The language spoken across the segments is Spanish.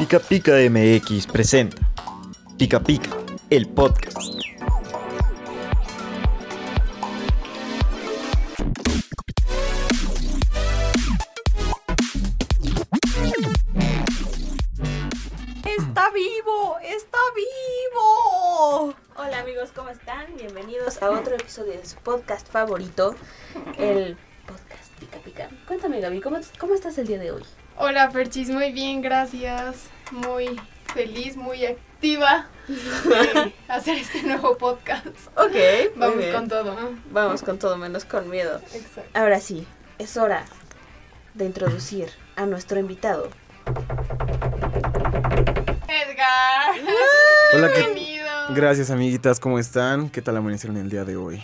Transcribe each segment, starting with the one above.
Pica Pica MX presenta Pica Pica, el podcast. ¡Está vivo! ¡Está vivo! Hola amigos, ¿cómo están? Bienvenidos a otro episodio de su podcast favorito, el podcast Pica Pica. Cuéntame Gaby, ¿cómo, cómo estás el día de hoy? Hola Ferchis, muy bien, gracias. Muy feliz, muy activa de hacer este nuevo podcast. Ok, muy Vamos bien. con todo. Vamos con todo menos con miedo. Exacto. Ahora sí, es hora de introducir a nuestro invitado. Edgar. Hola, ¿qué- Bienvenido. Gracias amiguitas, ¿cómo están? ¿Qué tal amanecieron el día de hoy?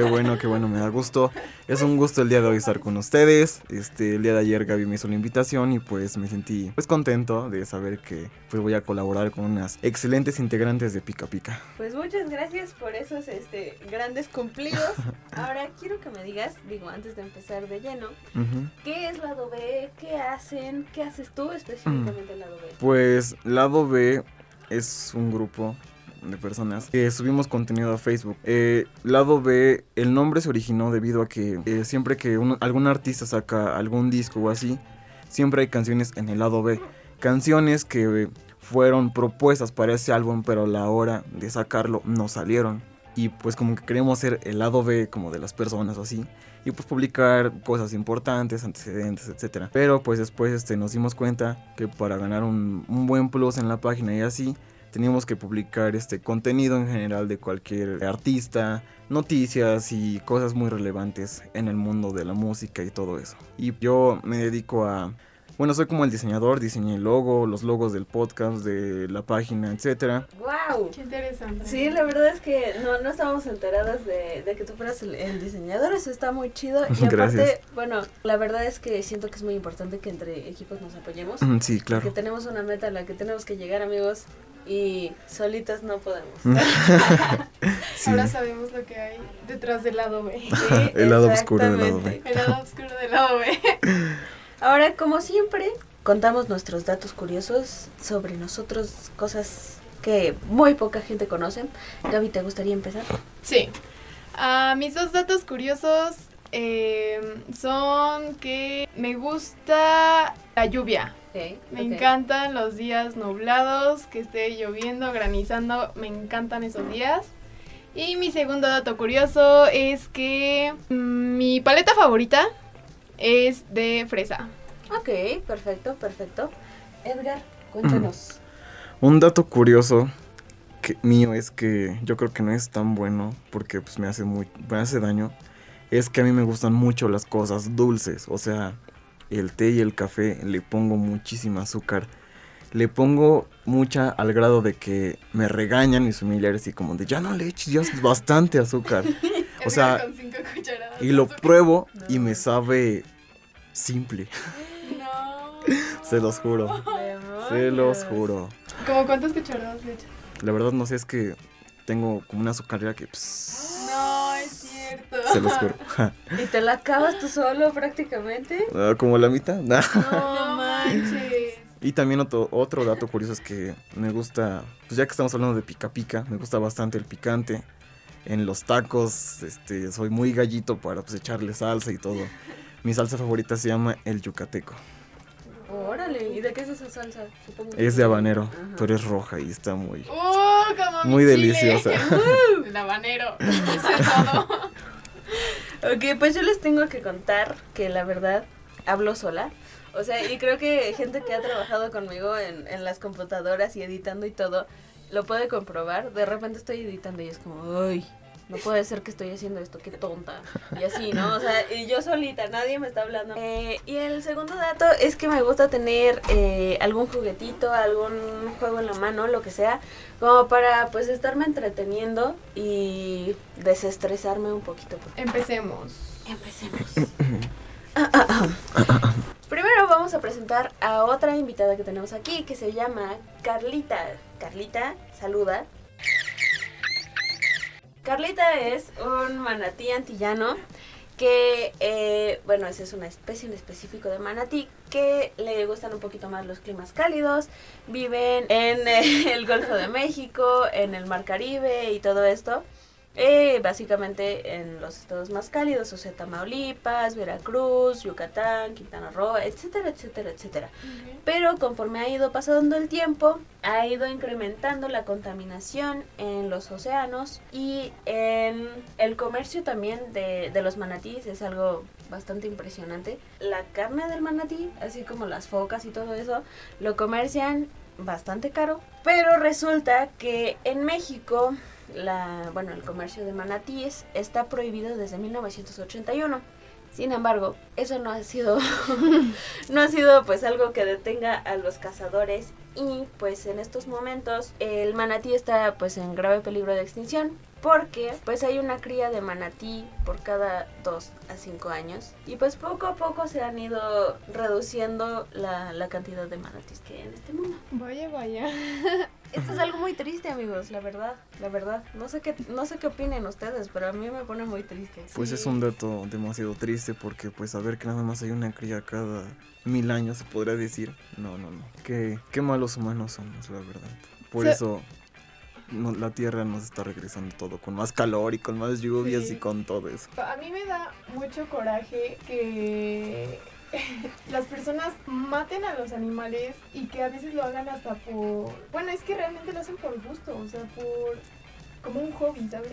Qué bueno, qué bueno, me da gusto. Es un gusto el día de hoy estar con ustedes. Este, el día de ayer Gaby me hizo la invitación y pues me sentí pues contento de saber que pues voy a colaborar con unas excelentes integrantes de Pica Pica. Pues muchas gracias por esos este, grandes cumplidos. Ahora quiero que me digas, digo, antes de empezar de lleno, Ujú. ¿qué es lado B? ¿Qué hacen? ¿Qué haces tú específicamente en lado B? Pues Lado B es un grupo de personas que subimos contenido a Facebook. Eh, Lado B, el nombre se originó debido a que eh, siempre que un- algún artista saca algún disco o así, siempre hay canciones en el lado B. Canciones que eh, fueron propuestas para ese álbum, pero a la hora de sacarlo no salieron. Y pues como que queremos ser el lado B como de las personas o así. Y pues publicar cosas importantes, antecedentes, etcétera. Pero pues después este, nos dimos cuenta que para ganar un, un buen plus en la página y así, teníamos que publicar este contenido en general de cualquier artista, noticias y cosas muy relevantes en el mundo de la música y todo eso. Y yo me dedico a bueno, soy como el diseñador, diseñé el logo, los logos del podcast, de la página, etcétera. ¡Wow! Qué interesante. Sí, la verdad es que no, no estábamos enteradas de, de que tú fueras el, el diseñador, eso está muy chido. Y aparte, Gracias. bueno, la verdad es que siento que es muy importante que entre equipos nos apoyemos. Mm, Sí, Que claro. tenemos una meta a la que tenemos que llegar, amigos, y solitas no podemos. Sí. Ahora sabemos lo que hay detrás del lado B. Sí, El lado oscuro del lado B. El lado oscuro del lado B. Ahora, como siempre, contamos nuestros datos curiosos sobre nosotros, cosas que muy poca gente conoce. Gaby, ¿te gustaría empezar? Sí. Ah, mis dos datos curiosos eh, son que me gusta la lluvia. Me encantan los días nublados, que esté lloviendo, granizando, me encantan esos días. Y mi segundo dato curioso es que mm, mi paleta favorita es de fresa. Ok, perfecto, perfecto. Edgar, cuéntanos. Un dato curioso que, mío es que yo creo que no es tan bueno porque pues me hace muy me hace daño. Es que a mí me gustan mucho las cosas dulces, o sea, el té y el café le pongo muchísima azúcar. Le pongo mucha al grado de que me regañan mis familiares y como de ya no le eches, ya es bastante azúcar. O sea, Edgar con cinco cucharadas Y lo azúcar. pruebo y me sabe simple, No. se los juro. Se los juro. ¿Cómo cuántas cucharadas le echas? La verdad no sé, es que tengo como una azucarera que pss, No, es cierto. se los juro. ¿Y te la acabas tú solo prácticamente? Ah, como la mitad. Nah. No manches. Y también otro, otro dato curioso es que me gusta, pues ya que estamos hablando de pica pica, me gusta bastante el picante. En los tacos, este, soy muy gallito para pues echarle salsa y todo. Mi salsa favorita se llama el yucateco. Órale, ¿y de qué es esa salsa? Supongo Es de habanero, Ajá. pero es roja y está muy, Uh, como mi muy chile. deliciosa. El habanero. Es todo. Ok, pues yo les tengo que contar que la verdad hablo sola. O sea, y creo que gente que ha trabajado conmigo en, en las computadoras y editando y todo, lo puede comprobar. De repente estoy editando y es como, uy, no puede ser que estoy haciendo esto, qué tonta. Y así, ¿no? O sea, y yo solita, nadie me está hablando. Eh, y el segundo dato es que me gusta tener eh, algún juguetito, algún juego en la mano, lo que sea, como para pues estarme entreteniendo y desestresarme un poquito. Empecemos. Empecemos. Primero vamos a presentar a otra invitada que tenemos aquí que se llama Carlita. Carlita, saluda. Carlita es un manatí antillano que, eh, bueno, esa es una especie en específico de manatí que le gustan un poquito más los climas cálidos, viven en el Golfo de México, en el Mar Caribe y todo esto. Eh, básicamente en los estados más cálidos, o sea, Tamaulipas, Veracruz, Yucatán, Quintana Roo, etcétera, etcétera, etcétera. Pero conforme ha ido pasando el tiempo, ha ido incrementando la contaminación en los océanos y en el comercio también de, de los manatíes es algo bastante impresionante. La carne del manatí, así como las focas y todo eso, lo comercian bastante caro, pero resulta que en México la, bueno, el comercio de manatíes está prohibido desde 1981. Sin embargo, eso no ha sido no ha sido pues algo que detenga a los cazadores y pues en estos momentos el manatí está pues en grave peligro de extinción porque pues hay una cría de manatí por cada 2 a 5 años y pues poco a poco se han ido reduciendo la, la cantidad de manatís que hay en este mundo. Vaya, vaya. Esto es algo muy triste, amigos, la verdad, la verdad. No sé qué, no sé qué opinen ustedes, pero a mí me pone muy triste. Pues es un dato demasiado triste porque pues saber que nada más hay una cría cada mil años se podría decir. No, no, no. Qué, qué malos humanos somos, la verdad. Por eso la Tierra nos está regresando todo con más calor y con más lluvias y con todo eso. A mí me da mucho coraje que las personas maten a los animales y que a veces lo hagan hasta por... Bueno, es que realmente lo hacen por gusto, o sea, por... Como un hobby, ¿sabes?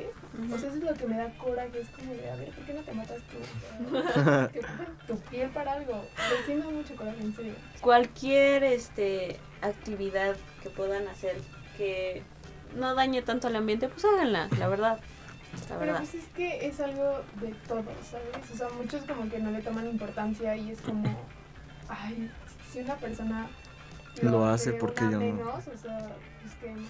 O sea, eso es lo que me da coraje, es como de, a ver, ¿por qué no te matas tú? que tu piel para algo. Me siento mucho coraje, en serio. Cualquier este, actividad que puedan hacer que no dañe tanto al ambiente, pues háganla, la verdad. La Pero pues es que es algo de todos, ¿sabes? O sea, muchos como que no le toman importancia y es como, ay, si una persona lo, hace porque yo no. O sea, pues que no.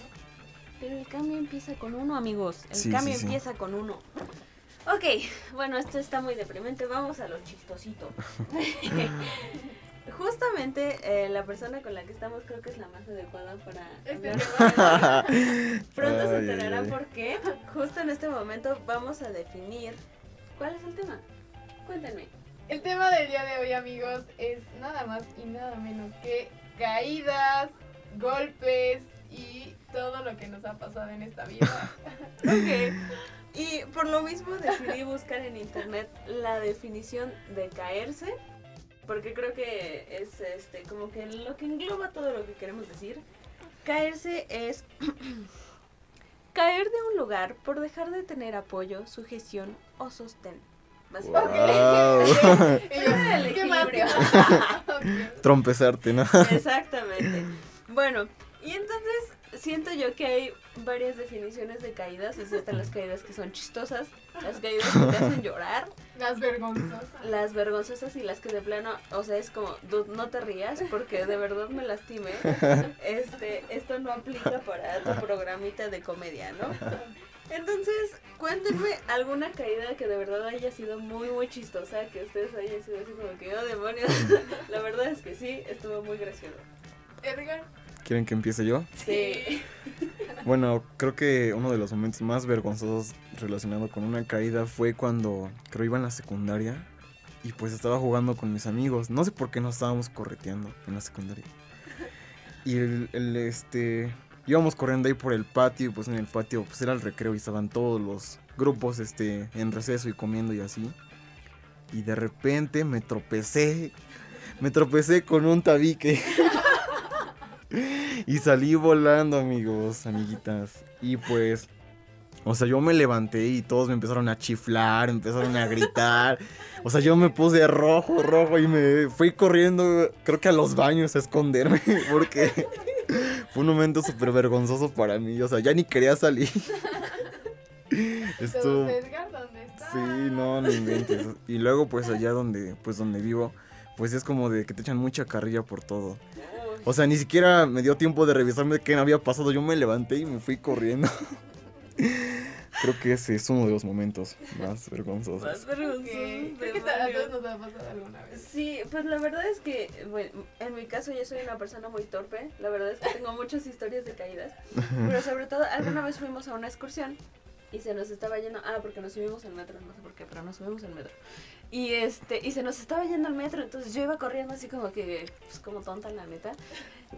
Pero el cambio empieza con uno, amigos. El cambio empieza con uno. Ok, bueno, esto está muy deprimente. Vamos a lo chistosito. Justamente eh, la persona con la que estamos creo que es la más adecuada para este Pronto se enterarán por qué. Justo en este momento vamos a definir cuál es el tema. Cuéntenme. El tema del día de hoy, amigos, es nada más y nada menos que caídas, golpes y todo lo que nos ha pasado en esta vida. ok. Y por lo mismo decidí buscar en internet la definición de caerse porque creo que es este como que lo que engloba todo lo que queremos decir. Caerse es caer de un lugar por dejar de tener apoyo, sujeción o sostén. Básicamente. Trompezarte, ¿no? Exactamente. Bueno, y entonces siento yo que hay varias definiciones de caídas. están las caídas que son chistosas, las caídas que te hacen llorar. Las vergonzosas. Las vergonzosas y las que de plano, o sea, es como, no te rías porque de verdad me lastimé. Este, esto no aplica para tu programita de comedia, ¿no? Entonces, cuéntenme alguna caída que de verdad haya sido muy, muy chistosa, que ustedes hayan sido así como que, oh demonios. La verdad es que sí, estuvo muy gracioso. Edgar. ¿Quieren que empiece yo? Sí. Bueno, creo que uno de los momentos más vergonzosos relacionado con una caída fue cuando creo iba en la secundaria y pues estaba jugando con mis amigos. No sé por qué nos estábamos correteando en la secundaria. Y el, este íbamos corriendo ahí por el patio y pues en el patio pues era el recreo y estaban todos los grupos este en receso y comiendo y así. Y de repente me tropecé. Me tropecé con un tabique. Y salí volando, amigos, amiguitas. Y pues, o sea, yo me levanté y todos me empezaron a chiflar, empezaron a gritar. O sea, yo me puse rojo, rojo y me fui corriendo, creo que a los baños a esconderme, porque fue un momento súper vergonzoso para mí. O sea, ya ni quería salir. Esto... Sí, no, no inventes. Y luego, pues allá donde, pues donde vivo, pues es como de que te echan mucha carrilla por todo. O sea, ni siquiera me dio tiempo de revisarme qué había pasado. Yo me levanté y me fui corriendo. Creo que ese es uno de los momentos más vergonzosos. Más vergonzosos. Creo que a todos nos ha pasado alguna vez. Sí, pues la verdad es que, bueno, en mi caso yo soy una persona muy torpe. La verdad es que tengo muchas historias de caídas. Pero sobre todo, alguna vez fuimos a una excursión y se nos estaba yendo, ah, porque nos subimos al metro, no sé por qué, pero nos subimos al metro. Y este, y se nos estaba yendo al metro, entonces yo iba corriendo así como que, pues como tonta la neta.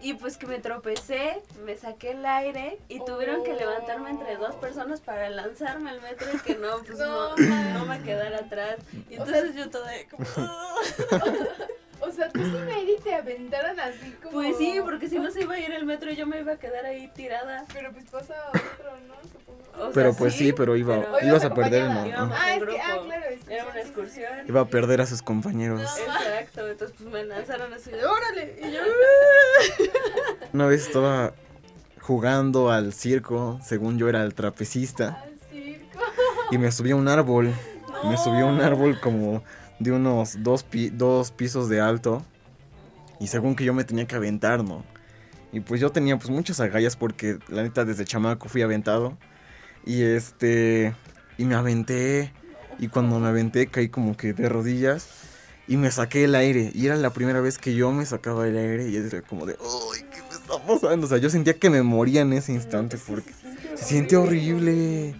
Y pues que me tropecé, me saqué el aire y tuvieron que levantarme entre dos personas para lanzarme al metro y que no, pues no, no, me quedara atrás. Y entonces yo toda como... O sea, tú sí me te aventaron así como. Pues sí, porque si no se iba a ir el metro y yo me iba a quedar ahí tirada. Pero pues pasa otro, ¿no? Supongo. pero pues sí, pero iba, ibas a perder, ¿no? Ah, es que, ah, claro, es Era una excursión. Iba a perder a sus compañeros. Exacto, entonces pues me lanzaron así, ¡órale! Y yo. Una vez estaba jugando al circo, según yo era el trapecista. Al circo. Y me subí a un árbol. Me subí a un árbol como de unos dos, dos pisos de alto. Y según que yo me tenía que aventar, ¿no? Y pues yo tenía pues muchas agallas porque la neta desde chamaco fui aventado. Y este... Y me aventé. Y cuando me aventé caí como que de rodillas. Y me saqué el aire. Y era la primera vez que yo me sacaba el aire. Y era como de... ¡Uy! ¿Qué me está pasando? O sea, yo sentía que me moría en ese instante porque se siente horrible.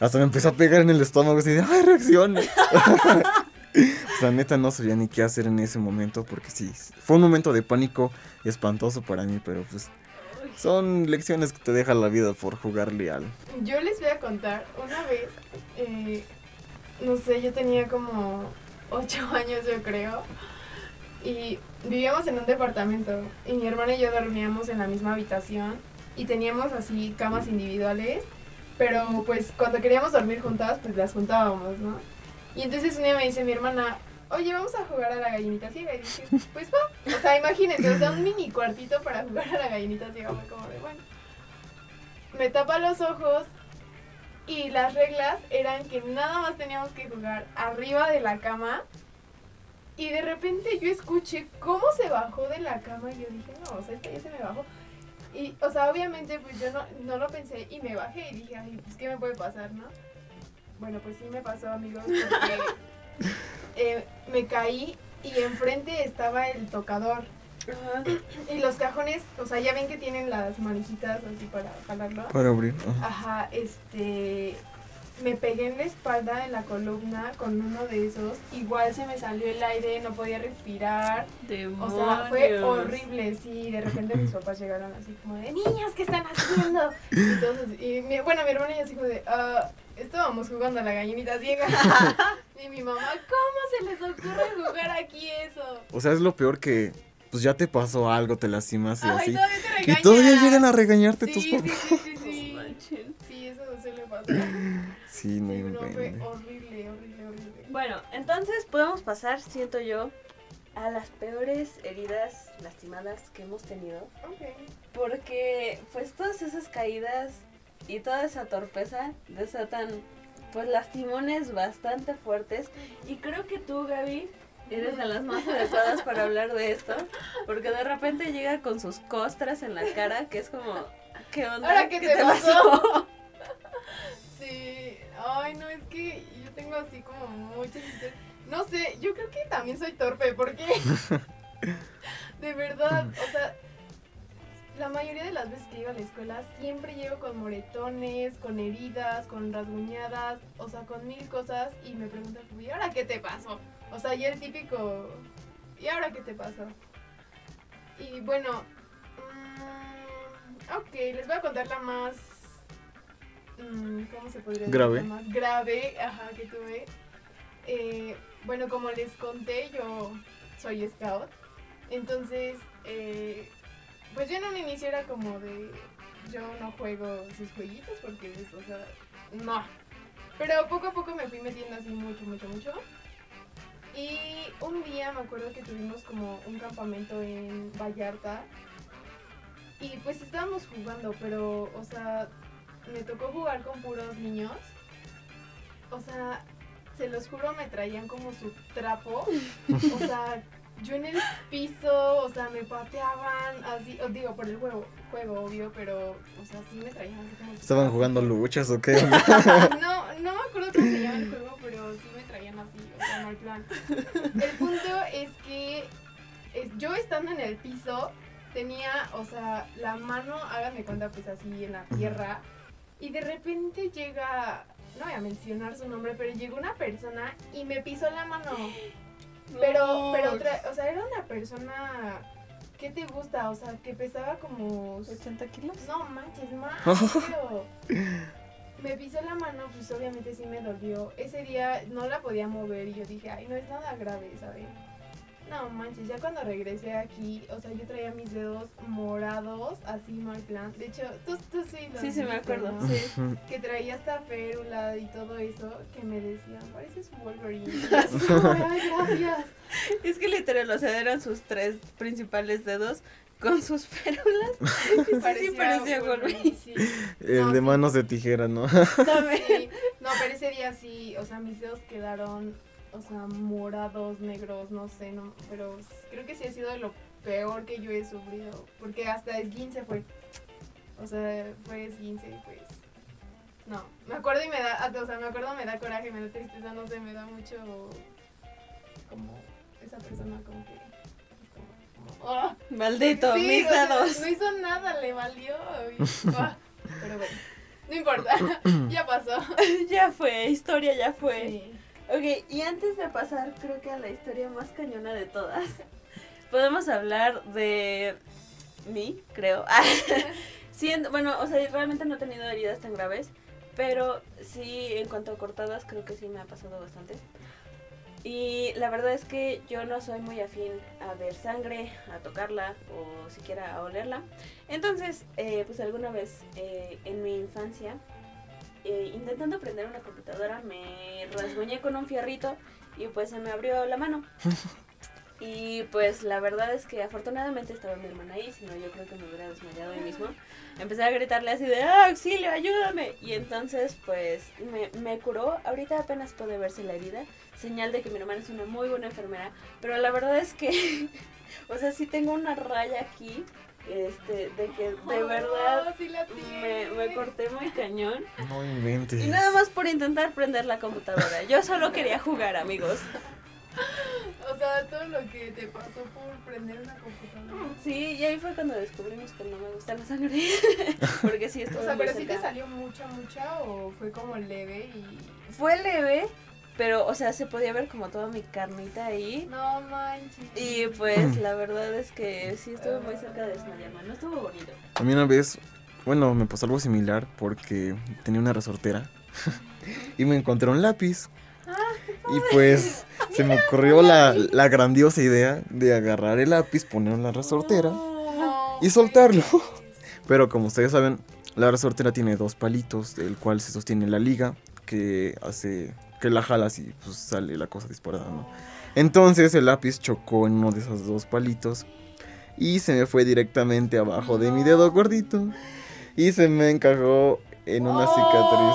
Hasta me empezó a pegar en el estómago así de... ¡Ay, reaccione! la neta no sabía ni qué hacer en ese momento porque sí, fue un momento de pánico espantoso para mí, pero pues son lecciones que te deja la vida por jugar leal. Yo les voy a contar, una vez, eh, no sé, yo tenía como 8 años yo creo, y vivíamos en un departamento, y mi hermana y yo dormíamos en la misma habitación, y teníamos así camas individuales, pero pues cuando queríamos dormir juntas, pues las juntábamos, ¿no? Y entonces un día me dice mi hermana, oye, vamos a jugar a la gallinita ciega. Y dije, pues va. O sea, imagínense, o sea, un mini cuartito para jugar a la gallinita ciega. Fue como de, bueno. Me tapa los ojos y las reglas eran que nada más teníamos que jugar arriba de la cama. Y de repente yo escuché cómo se bajó de la cama y yo dije, no, o sea, este ya se me bajó. Y, o sea, obviamente, pues yo no, no lo pensé y me bajé y dije, ay, pues, ¿qué me puede pasar, no? Bueno, pues sí me pasó, amigos, porque eh, me caí y enfrente estaba el tocador. Y los cajones, o sea, ya ven que tienen las manijitas así para jalarlo. Para abrir. Ajá. este. Me pegué en la espalda, en la columna, con uno de esos. Igual se me salió el aire, no podía respirar. O sea, fue horrible, sí. De repente mis papás llegaron así como de, niñas, ¿qué están haciendo? Entonces, y bueno, mi hermana y así como de, ah estábamos jugando a la gallinita ciega. y mi mamá, ¿cómo se les ocurre jugar aquí eso? O sea, es lo peor que pues ya te pasó algo, te lastimas y así. y todavía llegan a regañarte tus papás. Sí, sí, sí, sí. sí, eso suele pasar. Sí, no, horrible, horrible, horrible. Bueno, entonces podemos pasar, siento yo, a las peores heridas lastimadas que hemos tenido. Ok. Porque pues todas esas caídas y toda esa torpeza desatan pues lastimones bastante fuertes y creo que tú Gaby eres de las más adecuadas para hablar de esto porque de repente llega con sus costras en la cara que es como ¿qué onda? ¿Ahora qué, te, pasó? sí, ay no, es que yo tengo así como muchas no sé, yo creo que también soy torpe porque de verdad, o sea, la mayoría de las veces que iba a la escuela siempre llego con moretones, con heridas, con rasguñadas, o sea, con mil cosas y me preguntan, ¿y ahora qué te pasó? O sea, y el típico, ¿y ahora qué te pasó? Y bueno, mmm, ok, les voy a contar la más, ¿cómo se podría decir? Grave. Más grave, ajá, que tuve. Eh, bueno, como les conté, yo soy scout. Entonces, eh, pues yo en un inicio era como de. Yo no juego sus jueguitos porque es, o sea, no. Pero poco a poco me fui metiendo así mucho, mucho, mucho. Y un día me acuerdo que tuvimos como un campamento en Vallarta. Y pues estábamos jugando, pero, o sea, me tocó jugar con puros niños. O sea, se los juro, me traían como su trapo. O sea, yo en el piso, o sea, me pateaban, así, os digo, por el juego, juego, obvio, pero, o sea, sí me traían así como... ¿Estaban jugando luchas o qué? no, no me acuerdo cómo se llama el juego, pero sí me traían así, o sea, no hay plan. El punto es que yo estando en el piso, tenía, o sea, la mano, háganme cuenta, pues así en la tierra, Y de repente llega, no voy a mencionar su nombre, pero llegó una persona y me pisó la mano. Pero, pero, o sea, era una persona ¿Qué te gusta? O sea, que pesaba como... ¿80 kilos? No, manches, más. me pisó la mano, pues obviamente sí me dolió. Ese día no la podía mover y yo dije, ay, no es nada grave, ¿sabes? No manches, ya cuando regresé aquí, o sea, yo traía mis dedos morados, así mal plan. De hecho, tú, tú sí lo Sí, sí, me acuerdo, sí. Que traía esta férula y todo eso, que me decían, pareces Wolverine. ay, gracias. Es que literal, o sea, eran sus tres principales dedos con sus férulas. sí, parecía Wolverine. El de manos de tijera, ¿no? no, no, pero ese día sí, o sea, mis dedos quedaron o sea, morados, negros, no sé, no, pero creo que sí ha sido lo peor que yo he sufrido, porque hasta esguince fue, o sea, fue esguince y pues, no, me acuerdo y me da, o sea, me acuerdo me da coraje, me da tristeza, no sé, me da mucho, como, esa persona como que... Oh. Maldito, mis dedos. no hizo nada, le valió. Ah, pero bueno, no importa, ya pasó. ya fue, historia ya fue. Sí. Ok, y antes de pasar, creo que a la historia más cañona de todas, podemos hablar de mí, creo. Siendo, bueno, o sea, realmente no he tenido heridas tan graves, pero sí, en cuanto a cortadas, creo que sí me ha pasado bastante. Y la verdad es que yo no soy muy afín a ver sangre, a tocarla o siquiera a olerla. Entonces, eh, pues alguna vez eh, en mi infancia eh, intentando prender una computadora me rasguñé con un fierrito y pues se me abrió la mano. Y pues la verdad es que afortunadamente estaba mi hermana ahí, si no yo creo que me hubiera desmayado ahí mismo. Empecé a gritarle así de ¡Ah, auxilio, ayúdame! Y entonces pues me, me curó. Ahorita apenas puede verse la herida, señal de que mi hermana es una muy buena enfermera. Pero la verdad es que, o sea, sí tengo una raya aquí este, de que de verdad me, me, corté muy cañón. No inventes. Y nada más por intentar prender la computadora. Yo solo quería jugar, amigos. O sea, todo lo que te pasó por prender una computadora. Sí, y ahí fue cuando descubrimos que no me gusta la sangre. Porque sí, estuvo O sea, pero sí te salió mucha, mucha o fue como leve y... Fue leve, pero, o sea, se podía ver como toda mi carnita ahí. No manches. Y pues la verdad es que sí estuve muy cerca de desmayarme. No estuvo bonito. A mí una vez, bueno, me pasó algo similar porque tenía una resortera y me encontré un lápiz. Ah, y pues se me ocurrió la, la, grandiosa idea de agarrar el lápiz, ponerlo en la resortera y soltarlo. Pero como ustedes saben, la resortera tiene dos palitos, del cual se sostiene la liga que hace que la jalas y pues sale la cosa disparada, ¿no? Entonces el lápiz chocó en uno de esos dos palitos y se me fue directamente abajo de mi dedo gordito y se me encajó en una cicatriz.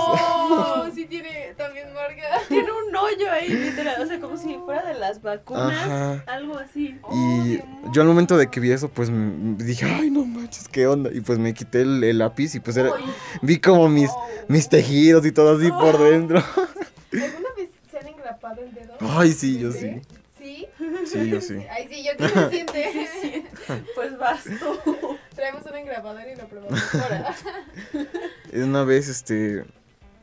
Oh, sí tiene también marca. Tiene un hoyo ahí, literal, o sea, como si fuera de las vacunas, algo así. Y yo al momento de que vi eso, pues dije, ay, no manches, qué onda. Y pues me quité el, lápiz y pues era, vi como mis, mis tejidos y todo así por dentro. ¿Alguna vez se han engrapado el dedo? Ay, sí, yo sí. ¿Sí? Sí, yo sí. Ay, sí, yo quiero se siente. Sí, Pues vas tú. Traemos un engrapador y lo probamos ahora. Una vez, este...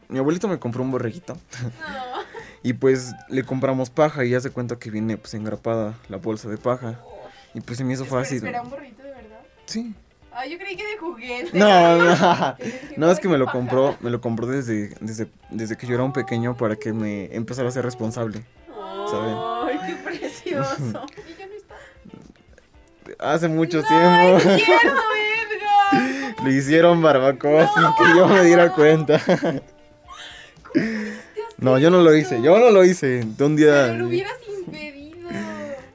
Mi abuelito me compró un borreguito. No. Y pues le compramos paja y ya se cuenta que viene pues engrapada la bolsa de paja. Y pues se me hizo fácil. ¿Espera un borrito de verdad? Sí. Ah, yo creí que de juguete. No, no. No, es que me lo compró, me lo compró desde, desde, desde que yo era un pequeño para que me empezara a ser responsable. ¿saben? ¡Ay, qué precioso! ¿Y ya no está? Hace mucho tiempo. ¡Es cierto, Edgar! Le hicieron barbacoa sin que yo me diera cuenta. No, yo no lo hice, yo no lo hice. De un día. Pero lo hubieras impedido.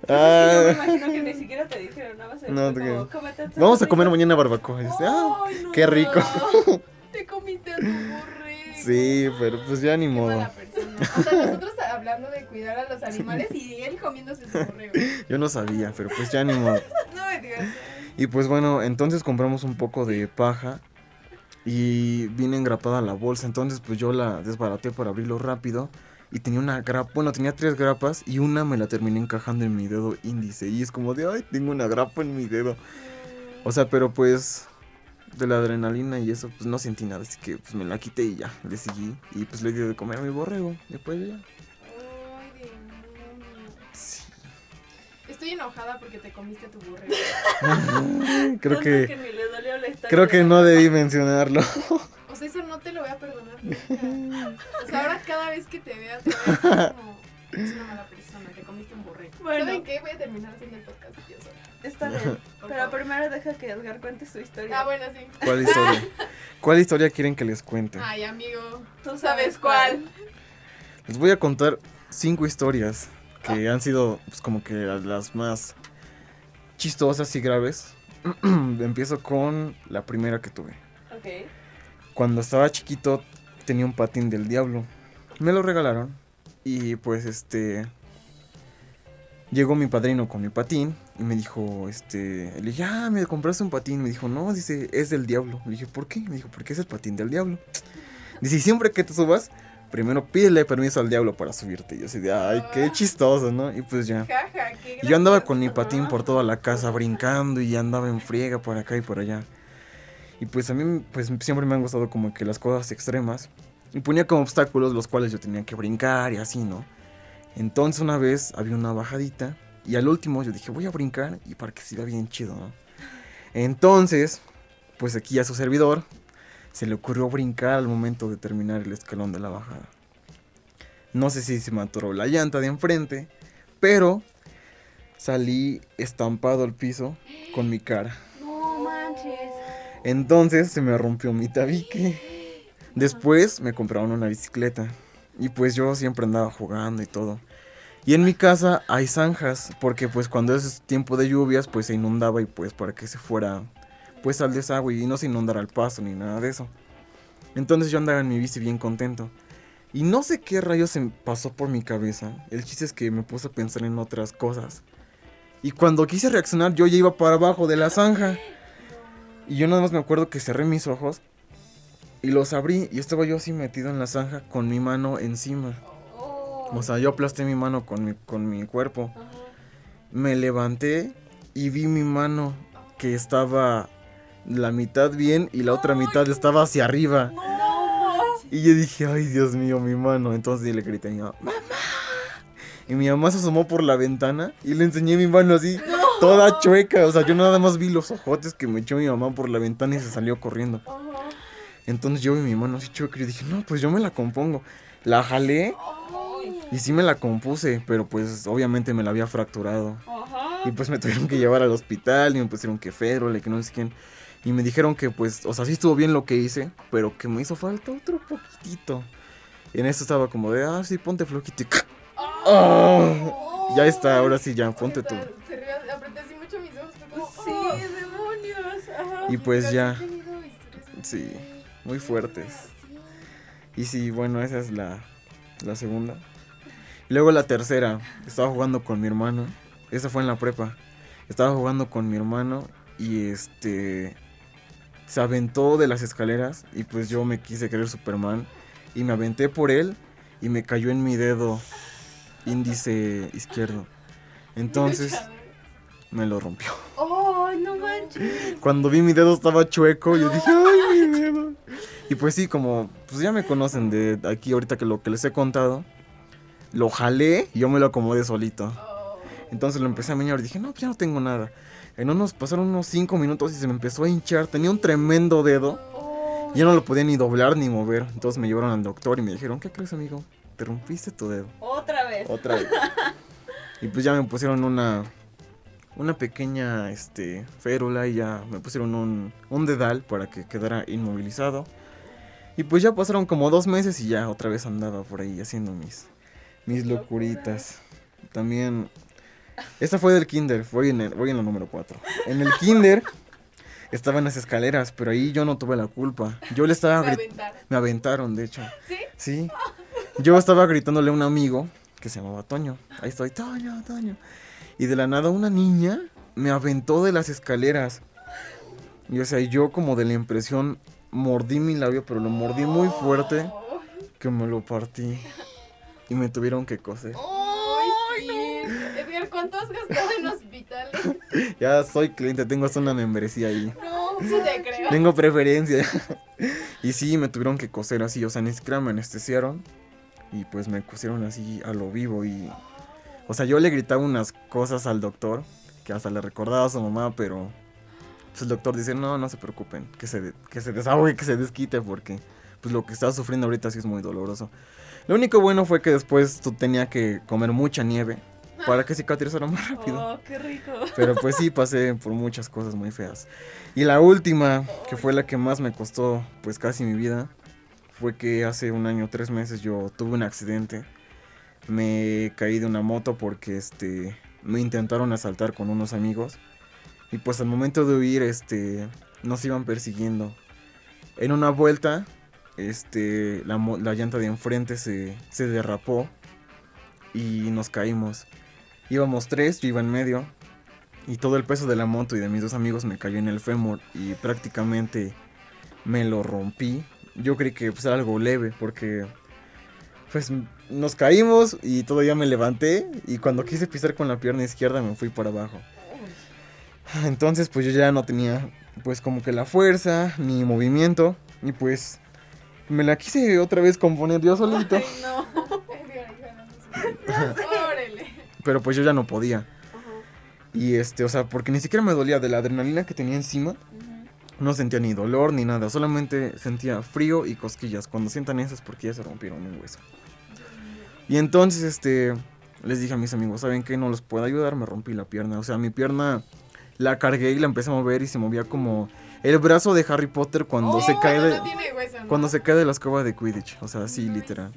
Ah. Yo me imagino que ni siquiera te dijeron más. No, como, Vamos a comer mañana barbacoa. Y dice, ah, qué rico. Te comiste a tu borrego. Sí, pero pues ya ni modo. O sea, nosotros hablando de cuidar a los animales y él comiéndose su borrego. Yo no sabía, pero pues ya ni modo. No me digas. Y pues bueno, entonces compramos un poco de paja y vine engrapada la bolsa. Entonces pues yo la desbaraté para abrirlo rápido. Y tenía una grapa, bueno, tenía tres grapas y una me la terminé encajando en mi dedo índice. Y es como de, ay, tengo una grapa en mi dedo. O sea, pero pues de la adrenalina y eso, pues no sentí nada, así que pues me la quité y ya, le seguí. Y pues le di de comer a mi borrego, después ya. Sí. Estoy enojada porque te comiste tu borrego. creo que, creo que no debí mencionarlo. Eso no te lo voy a perdonar nunca. O sea, ahora cada vez que te vea te voy a decir como, es una mala persona, te comiste un borrego. Bueno. ¿Saben qué? Voy a terminar haciendo el podcast yo sola. Está bien. Pero primero deja que Edgar cuente su historia. Ah, bueno, sí. ¿Cuál historia? ¿Cuál historia quieren que les cuente? Ay, amigo. Tú sabes cuál. Les voy a contar cinco historias que han sido pues, como que las más chistosas y graves. Empiezo con la primera que tuve. Ok. Cuando estaba chiquito tenía un patín del diablo. Me lo regalaron y pues este llegó mi padrino con mi patín y me dijo, este, le dije, ah, me compraste un patín. Me dijo, no, dice, es del diablo. Le dije, ¿por qué? Me dijo, porque es el patín del diablo. Dice, siempre que te subas, primero pídele permiso al diablo para subirte. Y yo así de, ay, qué ah. chistoso, ¿no? Y pues ya. yo andaba con mi patín por toda la casa brincando y andaba en friega por acá y por allá. Y pues a mí, pues siempre me han gustado como que las cosas extremas. Y ponía como obstáculos los cuales yo tenía que brincar y así, ¿no? Entonces una vez había una bajadita y al último yo dije, voy a brincar y para que siga bien chido, ¿no? Entonces, pues aquí a su servidor se le ocurrió brincar al momento de terminar el escalón de la bajada. No sé si se me atoró la llanta de enfrente, pero salí estampado al piso con mi cara. No manches. Entonces se me rompió mi tabique. Después me compraron una bicicleta. Y pues yo siempre andaba jugando y todo. Y en mi casa hay zanjas, porque pues cuando es tiempo de lluvias, pues se inundaba y pues para que se fuera pues al desagüe y no se inundara el paso ni nada de eso. Entonces yo andaba en mi bici bien contento. Y no sé qué rayos se pasó por mi cabeza. El chiste es que me puse a pensar en otras cosas. Y cuando quise reaccionar yo ya iba para abajo de la zanja. Y yo nada más me acuerdo que cerré mis ojos y los abrí y estaba yo así metido en la zanja con mi mano encima. O sea, yo aplasté mi mano con mi, con mi cuerpo. Me levanté y vi mi mano que estaba la mitad bien y la otra mitad estaba hacia arriba. Y yo dije, ay Dios mío, mi mano. Entonces le grité a mi mamá, ¡Mamá! Y mi mamá se asomó por la ventana y le enseñé mi mano así, toda chueca. O sea, yo nada más vi los ojotes que me echó mi mamá por la ventana y se salió corriendo. Entonces yo vi mi mano así chueca y dije, no, pues yo me la compongo. La jalé y sí me la compuse, pero pues obviamente me la había fracturado. Y pues me tuvieron que llevar al hospital y me pusieron que férole, que no sé quién. Y me dijeron que pues, o sea, sí estuvo bien lo que hice, pero que me hizo falta otro poquitito. Y en eso estaba como de, ah, sí, ponte floquito. Oh. Ya está, ahora sí, ya, ponte tú. Sí, demonios. Y pues ya. Sí muy fuertes. Y sí, bueno, esa es la, la segunda. Luego la tercera, estaba jugando con mi hermano. Esa fue en la prepa. Estaba jugando con mi hermano y este se aventó de las escaleras y pues yo me quise creer Superman y me aventé por él y me cayó en mi dedo índice izquierdo. Entonces me lo rompió. ¡Oh, no manches! Cuando vi mi dedo estaba chueco, yo dije, ¡ay, mi dedo! Y pues sí, como pues ya me conocen de aquí ahorita que lo que les he contado, lo jalé y yo me lo acomodé solito. Entonces lo empecé a meñar y dije, no, pues ya no tengo nada. En unos, pasaron unos 5 minutos y se me empezó a hinchar. Tenía un tremendo dedo. Ya no lo podía ni doblar ni mover. Entonces me llevaron al doctor y me dijeron, ¿qué crees, amigo? Te rompiste tu dedo. Otra vez. Otra vez. y pues ya me pusieron una una pequeña este, férula y ya me pusieron un, un dedal para que quedara inmovilizado. Y pues ya pasaron como dos meses y ya otra vez andaba por ahí haciendo mis, mis locuritas. También, esta fue del kinder, voy en, el, voy en la número 4. En el kinder estaba en las escaleras, pero ahí yo no tuve la culpa. Yo le estaba... Me aventaron. Me aventaron, de hecho. ¿Sí? Sí. Yo estaba gritándole a un amigo que se llamaba Toño. Ahí estoy, Toño, Toño. Y de la nada una niña me aventó de las escaleras. Y o sea, yo como de la impresión mordí mi labio, pero lo mordí muy fuerte que me lo partí. Y me tuvieron que coser. ¡Ay, Edgar, ¿cuánto has gastado en hospitales? ya soy cliente, tengo hasta una membresía ahí. No Sí te creo. Tengo preferencia. y sí, me tuvieron que coser así, o sea, ni siquiera me anestesiaron. Y pues me cosieron así a lo vivo y... O sea, yo le gritaba unas cosas al doctor, que hasta le recordaba a su mamá, pero... Pues el doctor dice, no, no se preocupen, que se, que se desahogue, que se desquite, porque pues lo que estaba sufriendo ahorita sí es muy doloroso. Lo único bueno fue que después tú tenía que comer mucha nieve para que cicatrizara más rápido. Oh, qué rico. Pero pues sí, pasé por muchas cosas muy feas. Y la última, que fue la que más me costó pues casi mi vida, fue que hace un año, tres meses yo tuve un accidente. Me caí de una moto porque este me intentaron asaltar con unos amigos. Y pues al momento de huir, este, nos iban persiguiendo. En una vuelta, este, la, la llanta de enfrente se, se derrapó y nos caímos. Íbamos tres, yo iba en medio. Y todo el peso de la moto y de mis dos amigos me cayó en el fémur y prácticamente me lo rompí. Yo creí que pues, era algo leve porque pues nos caímos y todavía me levanté y cuando quise pisar con la pierna izquierda me fui para abajo. Entonces pues yo ya no tenía pues como que la fuerza ni movimiento y pues me la quise otra vez componer yo solito. Ay, no. Pero pues yo ya no podía. Y este, o sea, porque ni siquiera me dolía de la adrenalina que tenía encima. No sentía ni dolor ni nada, solamente sentía frío y cosquillas. Cuando sientan esas porque ya se rompieron un hueso. Y entonces, este, les dije a mis amigos, ¿saben qué? No los puedo ayudar, me rompí la pierna. O sea, mi pierna la cargué y la empecé a mover y se movía como el brazo de Harry Potter cuando Oh, se cae de no tiene hueso, ¿no? cuando se cae de la escoba de Quidditch, o sea, así No literal.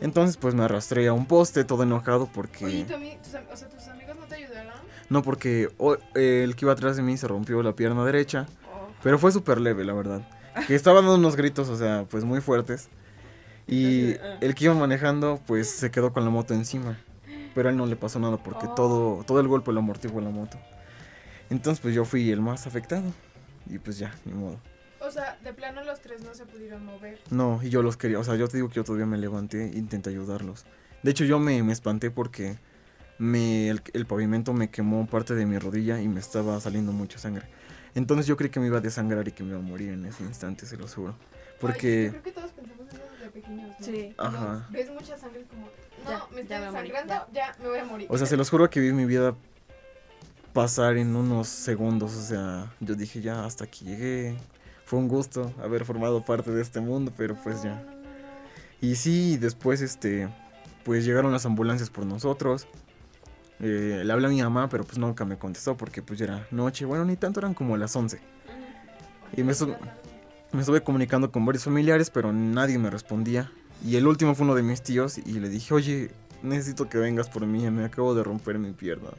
Entonces, pues me arrastré a un poste todo enojado porque Oye, ¿tu ami- tus am- o sea, tus amigos no te ayudaron? no porque el que iba atrás de mí se rompió la pierna derecha, Oh. Pero fue súper leve, la verdad. Que estaba dando unos gritos, o sea, pues muy fuertes. Y ah. el que iba manejando, pues se quedó con la moto encima. Pero a él no le pasó nada porque Oh. todo, todo el golpe lo amortiguó la moto. Entonces, pues yo fui el más afectado. Y pues ya, ni modo. O sea, de plano los tres no se pudieron mover. No, y yo los quería, o sea, yo te digo que yo todavía me levanté e intenté ayudarlos. De hecho, yo me, me espanté porque me, el, el pavimento me quemó parte de mi rodilla y me estaba saliendo mucha sangre. Entonces yo creí que me iba a desangrar y que me iba a morir en ese instante, se los juro. Oye, yo Porque, creo que todos pensamos en eso desde pequeños, ¿no? Sí. Ajá. Ves mucha sangre como, no, Ya, me ya estoy desangrando, ya. me voy a morir. o sea, se los juro que vi mi vida pasar en unos segundos. O sea, yo dije ya hasta aquí llegué. Fue un gusto haber formado parte de este mundo, pero pues ya. Y sí, después este, pues llegaron las ambulancias por nosotros. Eh, le hablé a mi mamá, pero pues nunca me contestó porque pues ya era noche. Bueno, ni tanto, eran como las 11. Y me estuve comunicando con varios familiares, pero nadie me respondía. Y el último fue uno de mis tíos y le dije, oye, necesito que vengas por mí, me acabo de romper mi pierna.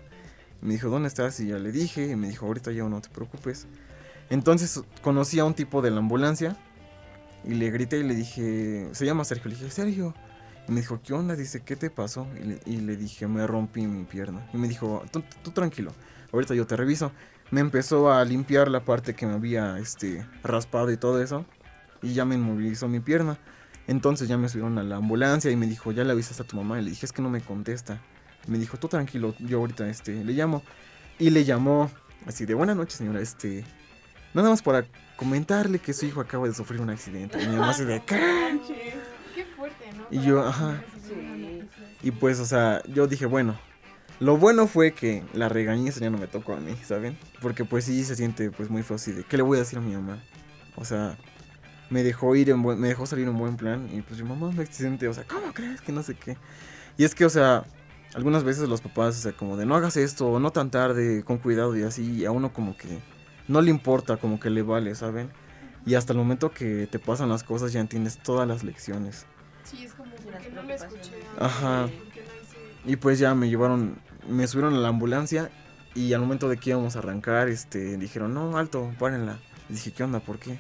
Y me dijo, ¿dónde estás? Y ya le dije, y me dijo, ahorita ya no te preocupes. Entonces conocí a un tipo de la ambulancia y le grité y le dije, se llama Sergio. Le dije, Sergio. Y me dijo, ¿qué onda? Dice, ¿qué te pasó? Y le, y le dije, me rompí mi pierna. Y me dijo, tú, tranquilo, ahorita yo te reviso. Me empezó a limpiar la parte que me había este, raspado y todo eso. Y ya me inmovilizó mi pierna. Entonces ya me subieron a la ambulancia y me dijo, ya le avisaste a tu mamá. Y le dije, es que no me contesta. Y me dijo, tú tranquilo, yo ahorita este, le llamo. Y le llamó así de, buenas noches señora, este... Nada más para comentarle que su hijo acaba de sufrir un accidente. Y mi mamá así de. Y yo, ajá. Sí. Y pues, o sea, yo dije, bueno, lo bueno fue que la regañiza ya no me tocó a mí, ¿saben? Porque pues sí se siente pues muy feo así de, ¿qué le voy a decir a mi mamá? O sea, me dejó ir en buen, me dejó salir en buen plan y pues mi mamá me accidente, o sea, ¿cómo crees que no sé qué? Y es que, o sea, algunas veces los papás, o sea, como de no hagas esto, no tan tarde, con cuidado y así, y a uno como que no le importa, como que le vale, ¿saben? Y hasta el momento que te pasan las cosas ya entiendes todas las lecciones. Sí, es como, ¿por las qué no lo escuché? Ajá. Y pues ya me llevaron, me subieron a la ambulancia y al momento de que íbamos a arrancar, este, dijeron, no, alto, párenla. Y dije, ¿qué onda? ¿Por qué?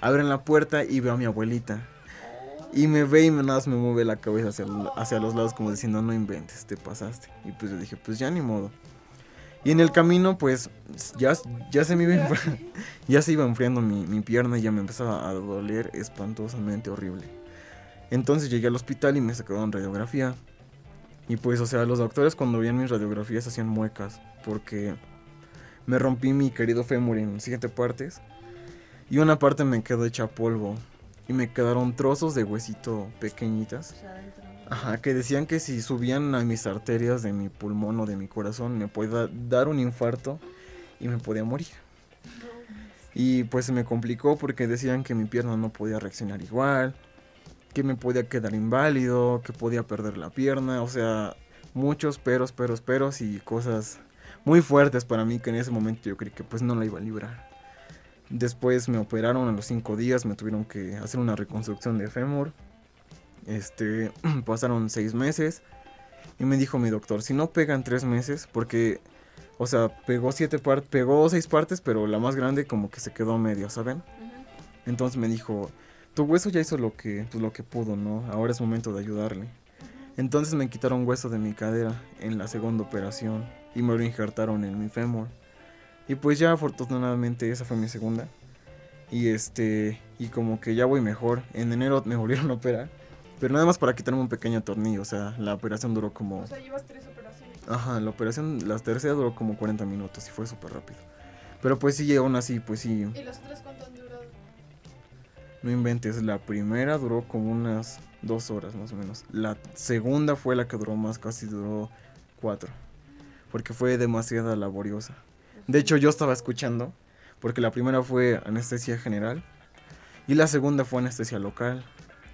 Abren la puerta y veo a mi abuelita. Y me ve y me, nada más me mueve la cabeza hacia, hacia los lados como diciendo, no inventes, te pasaste. Y pues yo dije, pues ya ni modo. Y en el camino, pues, ya, ya se me iba, enfri- ya se iba enfriando mi, mi pierna y ya me empezaba a doler espantosamente horrible. Entonces llegué al hospital y me sacaron radiografía. Y pues, o sea, los doctores cuando veían mis radiografías hacían muecas. Porque, me rompí mi querido fémur en siete partes. Y una parte me quedó hecha polvo. Y me quedaron trozos de huesito pequeñitas. Ajá, que decían que si subían a mis arterias de mi pulmón o de mi corazón me podía dar un infarto y me podía morir. Y pues se me complicó porque decían que mi pierna no podía reaccionar igual, que me podía quedar inválido, que podía perder la pierna, o sea, muchos peros, peros, peros y cosas muy fuertes para mí que en ese momento yo creí que pues no la iba a librar. Después me operaron a los cinco días, me tuvieron que hacer una reconstrucción de fémur. Este, pasaron seis meses y me dijo mi doctor, si no pegan tres meses, porque, o sea, pegó siete partes, pegó seis partes, pero la más grande como que se quedó medio, ¿saben? Entonces me dijo, tu hueso ya hizo lo que, pues, lo que pudo, ¿no? Ahora es momento de ayudarle. Entonces me quitaron hueso de mi cadera en la segunda operación y me lo injertaron en mi fémur. Y pues ya afortunadamente esa fue mi segunda. Y este, y como que ya voy mejor. En enero me volvieron a operar. Pero nada más para quitarme un pequeño tornillo. O sea, la operación duró como... O sea, llevas tres operaciones. Ajá, la operación, la tercera duró como 40 minutos y fue súper rápido. Pero pues sí, aún así, pues sí. ¿Y los otros cuánto han durado? No inventes, la primera duró como unas dos horas más o menos. La segunda fue la que duró más, casi duró cuatro. Porque fue demasiado laboriosa. De hecho, yo estaba escuchando, porque la primera fue anestesia general y la segunda fue anestesia local.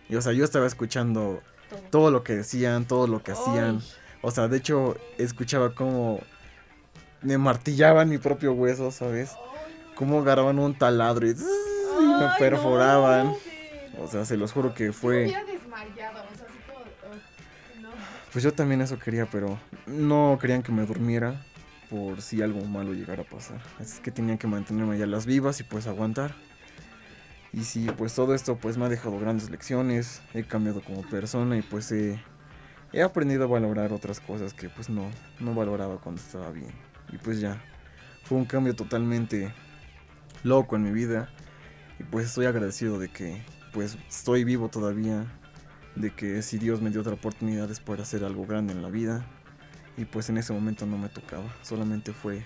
Y o sea, yo estaba escuchando todo, lo que decían, todo lo que hacían. O sea, de hecho, escuchaba cómo me martillaban mi propio hueso, ¿sabes? Cómo agarraban un taladro y, me perforaban. o sea, se los juro que fue... Pues yo también eso quería, pero no querían que me durmiera por si algo malo llegara a pasar. Así que tenía que mantenerme allá las vivas y pues aguantar. Y sí, pues todo esto pues me ha dejado grandes lecciones, he cambiado como persona y pues he, he aprendido a valorar otras cosas que pues no, no valoraba cuando estaba bien. Y pues ya, fue un cambio totalmente loco en mi vida y pues estoy agradecido de que pues estoy vivo todavía, de que si Dios me dio otra oportunidad es poder hacer algo grande en la vida. Y pues en ese momento no me tocaba, solamente fue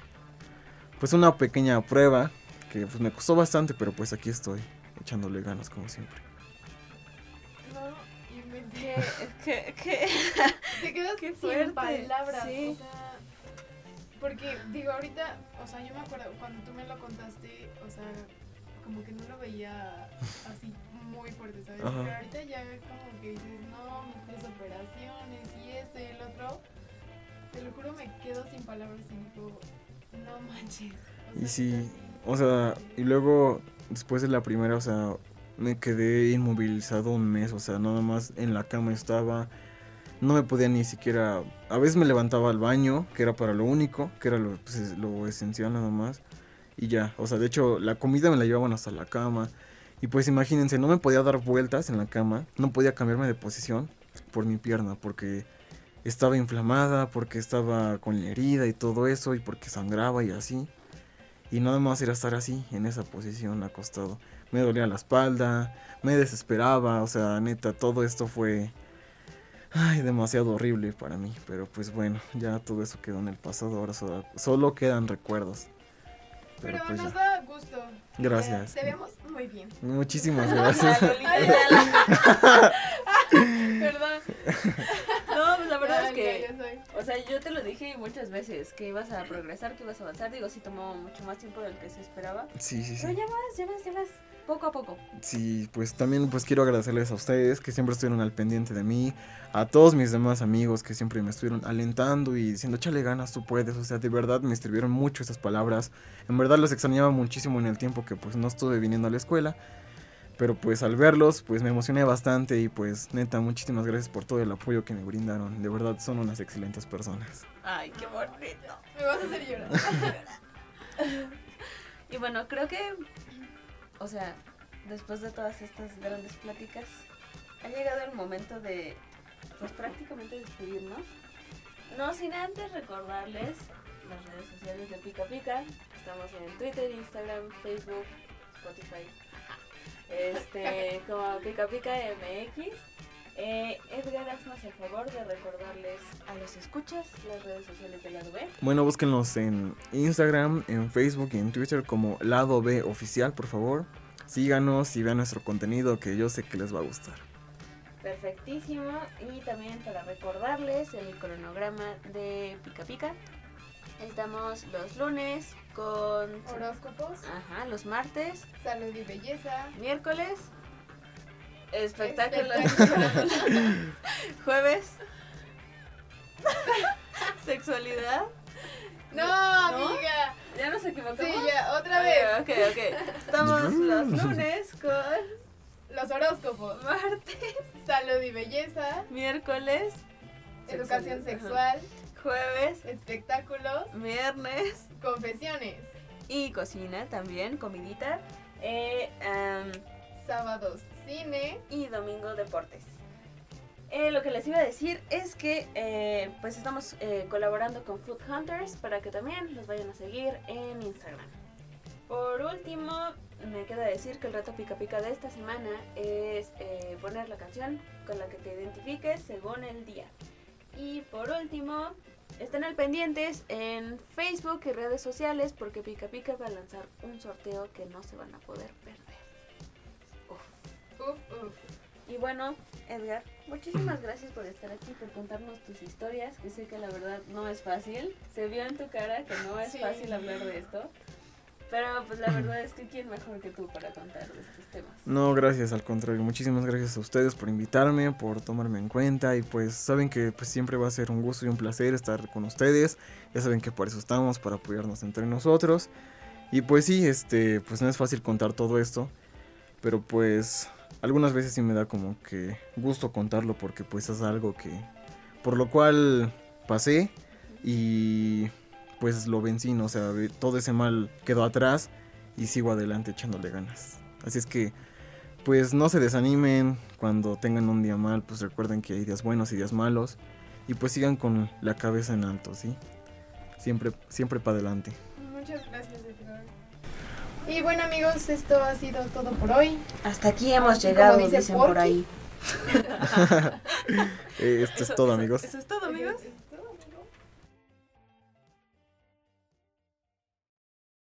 pues una pequeña prueba que pues me costó bastante, pero pues aquí estoy, echándole ganas como siempre. No, y me ¿Qué? ¿Qué? Te quedas Qué sin palabras, sí. o sea, porque digo, ahorita, o sea, yo me acuerdo cuando tú me lo contaste, o sea, como que no lo veía así muy fuerte, ¿sabes? Pero ahorita ya como que dices, no, mis operaciones y esto y el otro. Te lo juro, me quedo sin palabras y digo, no manches. y sí, o sea, y luego después de la primera, o sea, me quedé inmovilizado un mes, o sea, nada más en la cama estaba, no me podía ni siquiera, a veces me levantaba al baño, que era para lo único, que era lo, pues, lo esencial nada más, y ya, o sea, de hecho la comida me la llevaban hasta la cama, y pues imagínense, no me podía dar vueltas en la cama, no podía cambiarme de posición por mi pierna, porque estaba inflamada, porque estaba con la herida y todo eso, y porque sangraba y así. Y nada más era estar así, en esa posición, acostado. Me dolía la espalda, me desesperaba, o sea, neta, todo esto fue... Ay, demasiado horrible para mí, pero pues bueno, ya todo eso quedó en el pasado, ahora solo, quedan recuerdos. Pero, pues nos da gusto. Gracias. Te vemos muy bien. Muchísimas gracias. Perdón. No, pues la verdad es que, o sea, yo te lo dije muchas veces, que ibas a progresar, que ibas a avanzar. Digo, sí tomó mucho más tiempo del que se esperaba. Sí, sí, sí. Pero ya vas, ya vas, ya vas poco a poco. Sí, pues también pues quiero agradecerles a ustedes que siempre estuvieron al pendiente de mí, a todos mis demás amigos que siempre me estuvieron alentando y diciendo, échale ganas, tú puedes, o sea, de verdad me escribieron mucho esas palabras, en verdad los extrañaba muchísimo en el tiempo que pues no estuve viniendo a la escuela, pero pues al verlos pues me emocioné bastante y pues neta, muchísimas gracias por todo el apoyo que me brindaron, de verdad son unas excelentes personas. Ay, qué bonito. Me vas a hacer llorar. y bueno, creo que o sea, después de todas estas grandes pláticas, ha llegado el momento de, pues prácticamente despedirnos. No sin antes recordarles las redes sociales de Pica Pica. Estamos en Twitter, Instagram, Facebook, Spotify. Este, como Pica Pica MX. Eh, Edgar, haznos el favor de recordarles a los escuchas las redes sociales de Lado B. Bueno, búsquenlos en Instagram, en Facebook y en Twitter como Lado B Oficial, por favor. Síganos y vean nuestro contenido que yo sé que les va a gustar. Perfectísimo. Y también para recordarles el cronograma de Pica Pica. Estamos los lunes con horóscopos. Ajá, los martes. Salud y belleza. Miércoles Espectáculo. Jueves. Sexualidad. No, amiga. Ya nos equivocamos. Sí, ya, otra vez. Ok, ok. Estamos los lunes con los horóscopos. Martes. Salud y belleza. Miércoles. Educación sexual. Jueves. Espectáculos. Viernes. Confesiones. Y cocina también, comidita. Eh, Sábados y domingo deportes. Eh, lo que les iba a decir es que eh, pues estamos eh, colaborando con Food Hunters para que también los vayan a seguir en Instagram. Por último, me queda decir que el reto pica pica de esta semana es poner la canción con la que te identifiques según el día. Y por último, estén al pendientes en Facebook y redes sociales porque Pica Pica va a lanzar un sorteo que no se van a poder perder. Y bueno, Edgar, muchísimas gracias por estar aquí, por contarnos tus historias, que sé que la verdad no es fácil. Se vio en tu cara que no es fácil hablar de esto. Pero pues la verdad es que quién mejor que tú para contar de estos temas. No, gracias, al contrario. Muchísimas gracias a ustedes por invitarme, por tomarme en cuenta y pues saben que pues siempre va a ser un gusto y un placer estar con ustedes. Ya saben que por eso estamos, para apoyarnos entre nosotros. Y pues sí, este, pues no es fácil contar todo esto, pero pues algunas veces sí me da como que gusto contarlo porque pues es algo que por lo cual pasé y pues lo vencí, ¿no? o sea, todo ese mal quedó atrás y sigo adelante echándole ganas. Así es que pues no se desanimen cuando tengan un día mal, pues recuerden que hay días buenos y días malos y pues sigan con la cabeza en alto, ¿sí? Siempre siempre para adelante. Muchas gracias, y bueno amigos, esto ha sido todo por hoy. Hasta aquí hemos llegado, dicen por ahí. Esto es todo amigos. Eso es todo amigos.